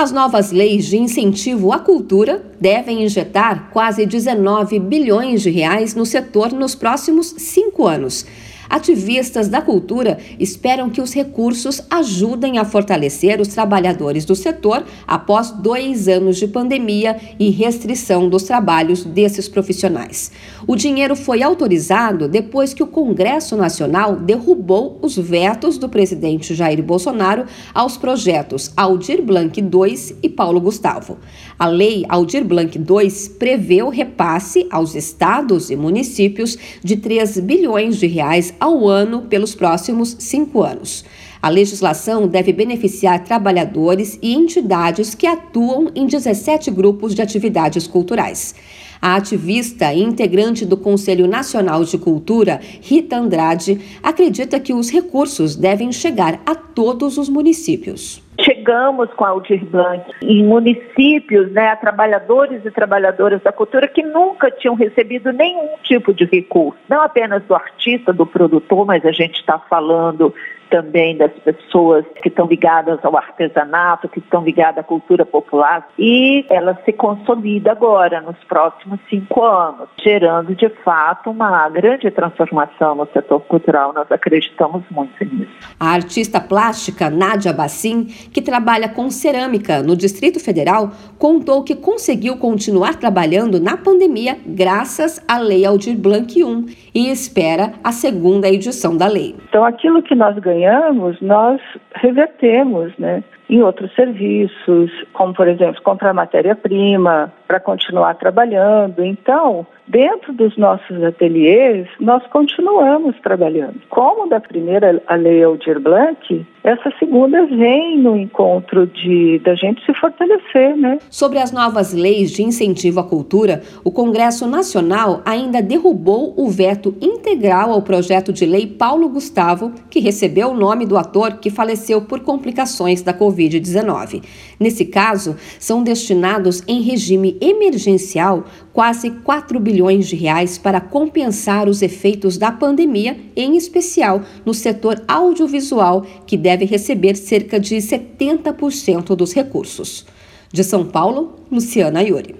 As novas leis de incentivo à cultura devem injetar quase 19 bilhões de reais no setor nos próximos cinco anos. Ativistas da cultura esperam que os recursos ajudem a fortalecer os trabalhadores do setor após dois anos de pandemia e restrição dos trabalhos desses profissionais. O dinheiro foi autorizado depois que o Congresso Nacional derrubou os vetos do presidente Jair Bolsonaro aos projetos Aldir Blanc II e Paulo Gustavo. A lei Aldir Blanc II prevê o repasse aos estados e municípios de 3 bilhões de reais ao ano pelos próximos cinco anos. A legislação deve beneficiar trabalhadores e entidades que atuam em 17 grupos de atividades culturais. A ativista e integrante do Conselho Nacional de Cultura, Rita Andrade, acredita que os recursos devem chegar a todos os municípios chegamos com a Aldir Blanc em municípios, né, a trabalhadores e trabalhadoras da cultura que nunca tinham recebido nenhum tipo de recurso, não apenas do artista, do produtor, mas a gente está falando também das pessoas que estão ligadas ao artesanato, que estão ligadas à cultura popular, e ela se consolida agora, nos próximos cinco anos, gerando de fato uma grande transformação no setor cultural. Nós acreditamos muito nisso. A artista plástica Nádia Bassim, que trabalha com cerâmica no Distrito Federal, contou que conseguiu continuar trabalhando na pandemia graças à Lei Aldir Blanc I e espera a segunda edição da lei. Então, aquilo que nós ganhamos ganhamos, nós revertemos né, em outros serviços, como, por exemplo, comprar matéria-prima para continuar trabalhando. Então, dentro dos nossos ateliês, nós continuamos trabalhando. Como da primeira a Lei Aldir Blanc, essa segunda vem no encontro de da gente se fortalecer, né? Sobre as novas leis de incentivo à cultura, o Congresso Nacional ainda derrubou o veto integral ao projeto de lei Paulo Gustavo, que recebeu o nome do ator que faleceu por complicações da Covid-19. Nesse caso, são destinados em regime emergencial quase 4 bilhões de reais para compensar os efeitos da pandemia, em especial no setor audiovisual, que deve receber cerca de 70% dos recursos. De São Paulo, Luciana Iuri.